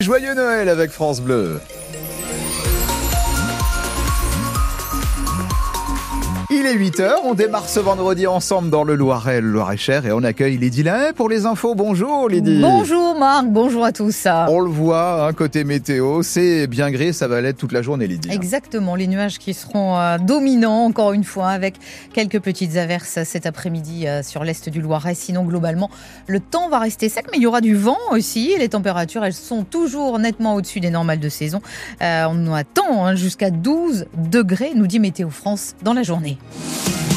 Joyeux Noël avec France Bleu. Il est 8h, on démarre ce vendredi ensemble dans le Loiret, le Loiret-Cher et on accueille Lydie Lahaye pour les infos. Bonjour Lydie. Bonjour Marc, bonjour à tous. On le voit, un côté météo, c'est bien gris, ça va l'être toute la journée Lydie. Exactement, les nuages qui seront euh, dominants encore une fois avec quelques petites averses cet après-midi euh, sur l'est du Loiret. Sinon globalement, le temps va rester sec mais il y aura du vent aussi. Les températures, elles sont toujours nettement au-dessus des normales de saison. Euh, on attend hein, jusqu'à 12 degrés, nous dit Météo France, dans la journée. Bye.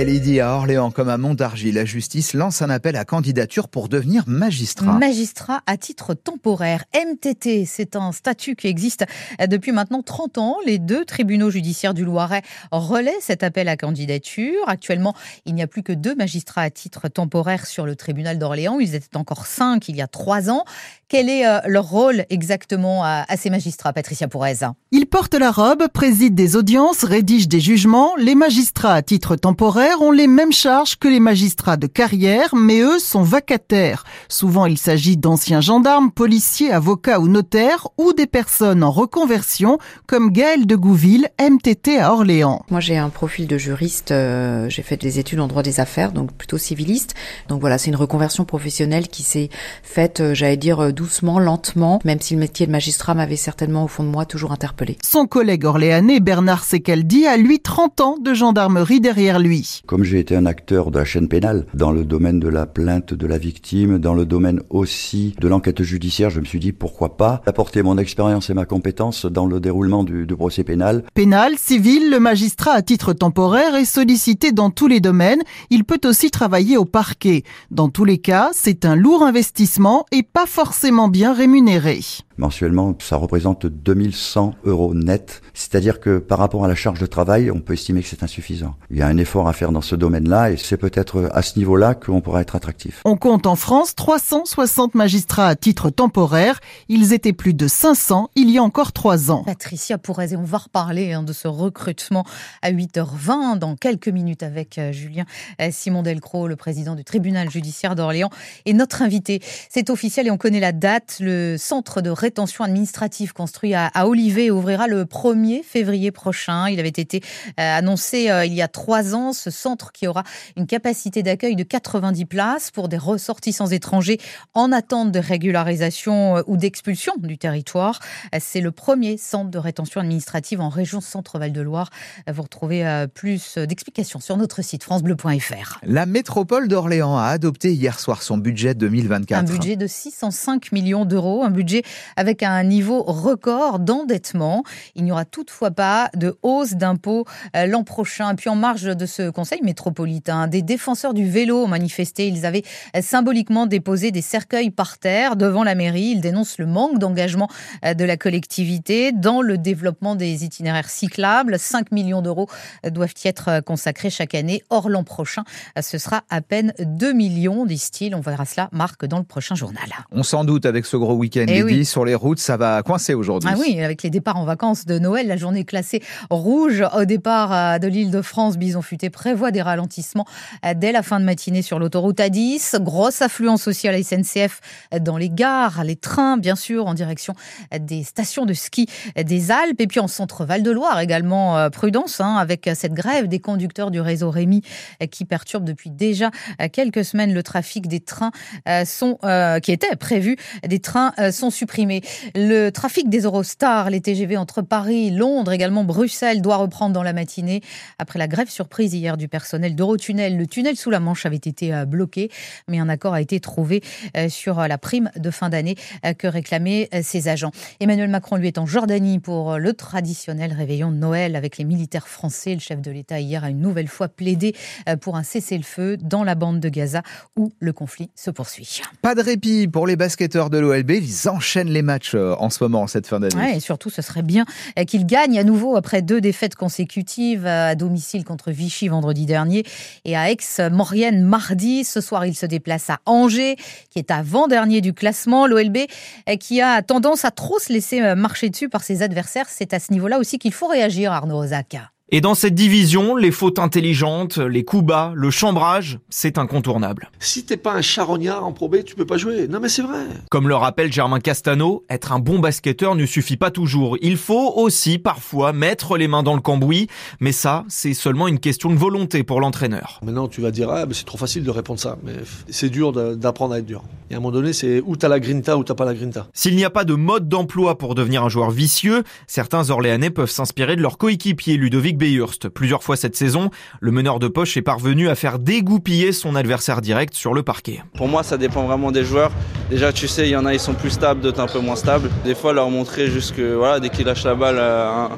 Elle dit à Orléans comme à Montargis, la justice lance un appel à candidature pour devenir magistrat. Magistrat à titre temporaire. MTT, c'est un statut qui existe depuis maintenant 30 ans. Les deux tribunaux judiciaires du Loiret relaient cet appel à candidature. Actuellement, il n'y a plus que deux magistrats à titre temporaire sur le tribunal d'Orléans. Ils étaient encore cinq il y a trois ans. Quel est euh, leur rôle exactement à, ces magistrats, Patricia Pourrez Ils portent la robe, président des audiences, rédigent des jugements. Les magistrats à titre temporaire ont les mêmes charges que les magistrats de carrière, mais eux sont vacataires. Souvent, il s'agit d'anciens gendarmes, policiers, avocats ou notaires, ou des personnes en reconversion, comme Gaël de Gouville, MTT à Orléans. Moi, j'ai un profil de juriste. Euh, j'ai fait des études en droit des affaires, donc plutôt civiliste. Donc voilà, c'est une reconversion professionnelle qui s'est faite, euh, j'allais dire, doucement, lentement, même si le métier de magistrat m'avait certainement au fond de moi toujours interpellé. Son collègue orléanais Bernard Secaldi a lui 30 ans de gendarmerie derrière lui. Comme j'ai été un acteur de la chaîne pénale dans le domaine de la plainte de la victime, dans le domaine aussi de l'enquête judiciaire, je me suis dit pourquoi pas apporter mon expérience et ma compétence dans le déroulement du, du procès pénal. Pénal, civil, le magistrat à titre temporaire est sollicité dans tous les domaines. Il peut aussi travailler au parquet. Dans tous les cas, c'est un lourd investissement et pas forcément bien rémunéré. Mensuellement, ça représente 2100 euros net. C'est-à-dire que par rapport à la charge de travail, on peut estimer que c'est insuffisant. Il y a un effort à faire dans ce domaine-là et c'est peut-être à ce niveau-là qu'on pourra être attractif. On compte en France 360 magistrats à titre temporaire. Ils étaient plus de 500 il y a encore trois ans. Patricia Pourrez, et on va reparler hein, de ce recrutement à 8h20 dans quelques minutes avec euh, Julien euh, Simon Delcros, le président du tribunal judiciaire d'Orléans, et notre invité. C'est officiel et on connaît la date. Le centre de rétention administrative construit à, Olivet ouvrira le 1er février prochain. Il avait été euh, annoncé euh, il y a trois ans, ce centre qui aura une capacité d'accueil de 90 places pour des ressortissants étrangers en attente de régularisation euh, ou d'expulsion du territoire. C'est le premier centre de rétention administrative en région Centre-Val de Loire. Vous retrouvez plus d'explications sur notre site francebleu.fr. La métropole d'Orléans a adopté hier soir son budget 2024. Un budget de 605 millions d'euros, un budget avec un niveau record d'endettement. Il n'y aura toutefois pas de hausse d'impôts euh, l'an prochain. Puis en marge de ce conseil métropolitain, des défenseurs du vélo ont manifesté. Ils avaient euh, symboliquement déposé des cercueils par terre devant la mairie. Ils dénoncent le manque d'engagement euh, de la collectivité dans le développement des itinéraires cyclables. 5 millions d'euros doivent y être consacrés chaque année. Or, l'an prochain, ce sera à peine 2 millions, disent-ils. On verra cela, Marc, dans le prochain journal. On s'en doute avec ce gros week-end. Eh oui sur les routes, ça va coincer aujourd'hui. Ah oui, avec les départs en vacances de Noël, la journée classée rouge au départ euh, de l'île de France, Bison Futé prévoit des ralentissements euh, dès la fin de matinée sur l'autoroute A10. Grosse affluence aussi à la SNCF dans les gares, les trains, bien sûr, en direction des stations de ski des Alpes. Et puis en centre Val-de-Loire également, euh, prudence hein, avec cette grève des conducteurs du réseau Rémi qui perturbe depuis déjà quelques semaines le trafic des trains qui étaient prévus. Des trains sont supprimés le trafic des Eurostars, les TGV entre Paris, Londres, également Bruxelles, doit reprendre dans la matinée. Après la grève surprise hier du personnel d'Eurotunnel, le tunnel sous la Manche avait été euh, bloqué, mais un accord a été trouvé euh, sur euh, la prime de fin d'année que réclamaient ses agents. Emmanuel Macron, lui, est en Jordanie pour le traditionnel réveillon de Noël avec les militaires français. Le chef de l'État, hier, a une nouvelle fois plaidé pour un cessez-le-feu dans la bande de Gaza où le conflit se poursuit. Pas de répit pour les basketteurs de l'OLB. Ils enchaînent les matchs euh, en ce moment, cette fin d'année. Ouais, et surtout, ce serait bien euh, qu'ils gagnent à nouveau après deux défaites consécutives euh, à domicile contre Vichy vendredi dernier et à Aix-Maurienne mardi. Ce soir, ils se déplacent à Angers, qui est avant-dernier du classement. L'OLB qui a tendance à trop se laisser marcher dessus par ses adversaires. C'est à ce niveau-là aussi qu'il faut réagir, Arnaud Ozaka. Et dans cette division, les fautes intelligentes, les coups bas, le chambrage, c'est incontournable. Si t'es pas un charognard en probé, tu peux pas jouer. Non mais c'est vrai. Comme le rappelle Germain Castano, être un bon basketteur ne suffit pas toujours. Il faut aussi parfois mettre les mains dans le cambouis, mais ça, c'est seulement une question de volonté pour l'entraîneur. Maintenant tu vas dire ah c'est trop facile de répondre ça, mais c'est dur d'apprendre à être dur. Et à un moment donné, c'est où t'as la grinta ou t'as pas la grinta. S'il n'y a pas de mode d'emploi pour devenir un joueur vicieux, certains Orléanais peuvent s'inspirer de leur coéquipier Ludovic Beyhurst. Plusieurs fois cette saison, le meneur de poche est parvenu à faire dégoupiller son adversaire direct sur le parquet. Pour moi, ça dépend vraiment des joueurs. Déjà, tu sais, il y en a, ils sont plus stables, d'autres un peu moins stables. Des fois, leur montrer juste que voilà, dès qu'ils lâchent la balle, euh,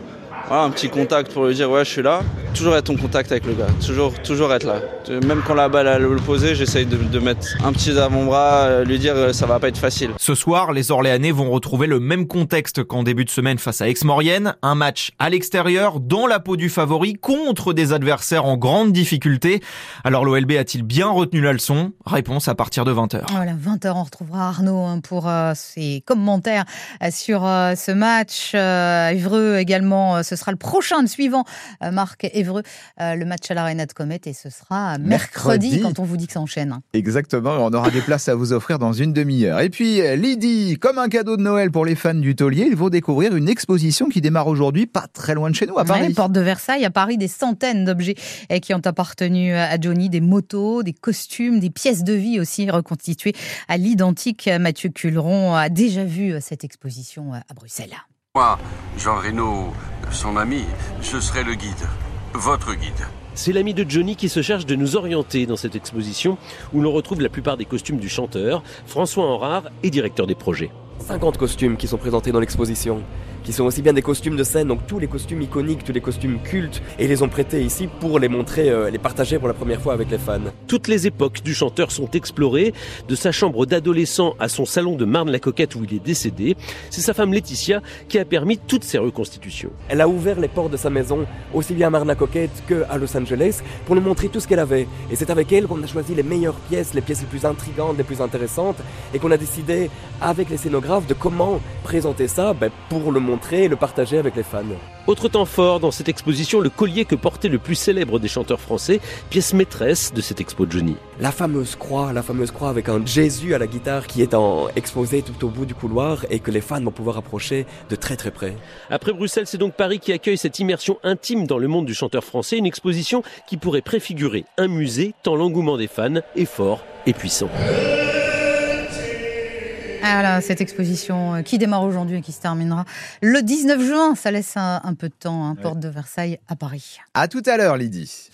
petit contact pour lui dire ouais je suis là. Toujours être en contact avec le gars, toujours, toujours être là. Même quand la balle à l'opposé, j'essaye de, mettre un petit avant-bras, euh, lui dire euh, ça va pas être facile. Ce soir, les Orléanais vont retrouver le même contexte qu'en début de semaine face à Aix-Maurienne, un match à l'extérieur, dans la peau du favori, contre des adversaires en grande difficulté. Alors l'OLB a-t-il bien retenu la leçon? Réponse à partir de 20h. Voilà, 20h, on retrouvera Arnaud hein, pour euh, ses commentaires sur ce match. Évreux également, ce sera le prochain, le suivant, euh, Marc Évreux, euh, le match à l'Arena de Comet, et ce sera mercredi, quand on vous dit que ça enchaîne. Exactement, on aura des places à vous offrir dans une demi-heure. Et puis, Lydie, comme un cadeau de Noël pour les fans du taulier, ils vont découvrir une exposition qui démarre aujourd'hui, pas très loin de chez nous, à Paris. porte de Versailles, à Paris, des centaines d'objets eh, qui ont appartenu à Johnny, des motos, des costumes, des pièces de vie aussi reconstituées à l'identique. Mathieu Culeron a déjà vu cette exposition à Bruxelles. Moi, Jean Reno, son ami, je serai le guide, votre guide. C'est l'ami de Johnny qui se charge de nous orienter dans cette exposition où l'on retrouve la plupart des costumes du chanteur. François Enrard est directeur des projets. 50 costumes qui sont présentés dans l'exposition qui sont aussi bien des costumes de scène, donc tous les costumes iconiques, tous les costumes cultes, et ils les ont prêtés ici pour les montrer, euh, les partager pour la première fois avec les fans. Toutes les époques du chanteur sont explorées, de sa chambre d'adolescent à son salon de Marne-la-Coquette où il est décédé. C'est sa femme Laetitia qui a permis toutes ces reconstitutions. Elle a ouvert les portes de sa maison, aussi bien à Marne-la-Coquette qu'à Los Angeles, pour nous montrer tout ce qu'elle avait. Et c'est avec elle qu'on a choisi les meilleures pièces, les pièces les plus intrigantes, les plus intéressantes, et qu'on a décidé, avec les scénographes, de comment présenter ça ben, pour le montrer et le partager avec les fans. Autre temps fort dans cette exposition, le collier que portait le plus célèbre des chanteurs français, pièce maîtresse de cette expo de Johnny. La fameuse croix, la fameuse croix avec un Jésus à la guitare qui est en exposé tout au bout du couloir et que les fans vont pouvoir approcher de très très près. Après Bruxelles, c'est donc Paris qui accueille cette immersion intime dans le monde du chanteur français, une exposition qui pourrait préfigurer un musée tant l'engouement des fans est fort et puissant. Voilà, cette exposition euh, qui démarre aujourd'hui et qui se terminera le 19 juin. Ça laisse un, peu de temps, hein, porte de Versailles à Paris. À tout à l'heure, Lydie.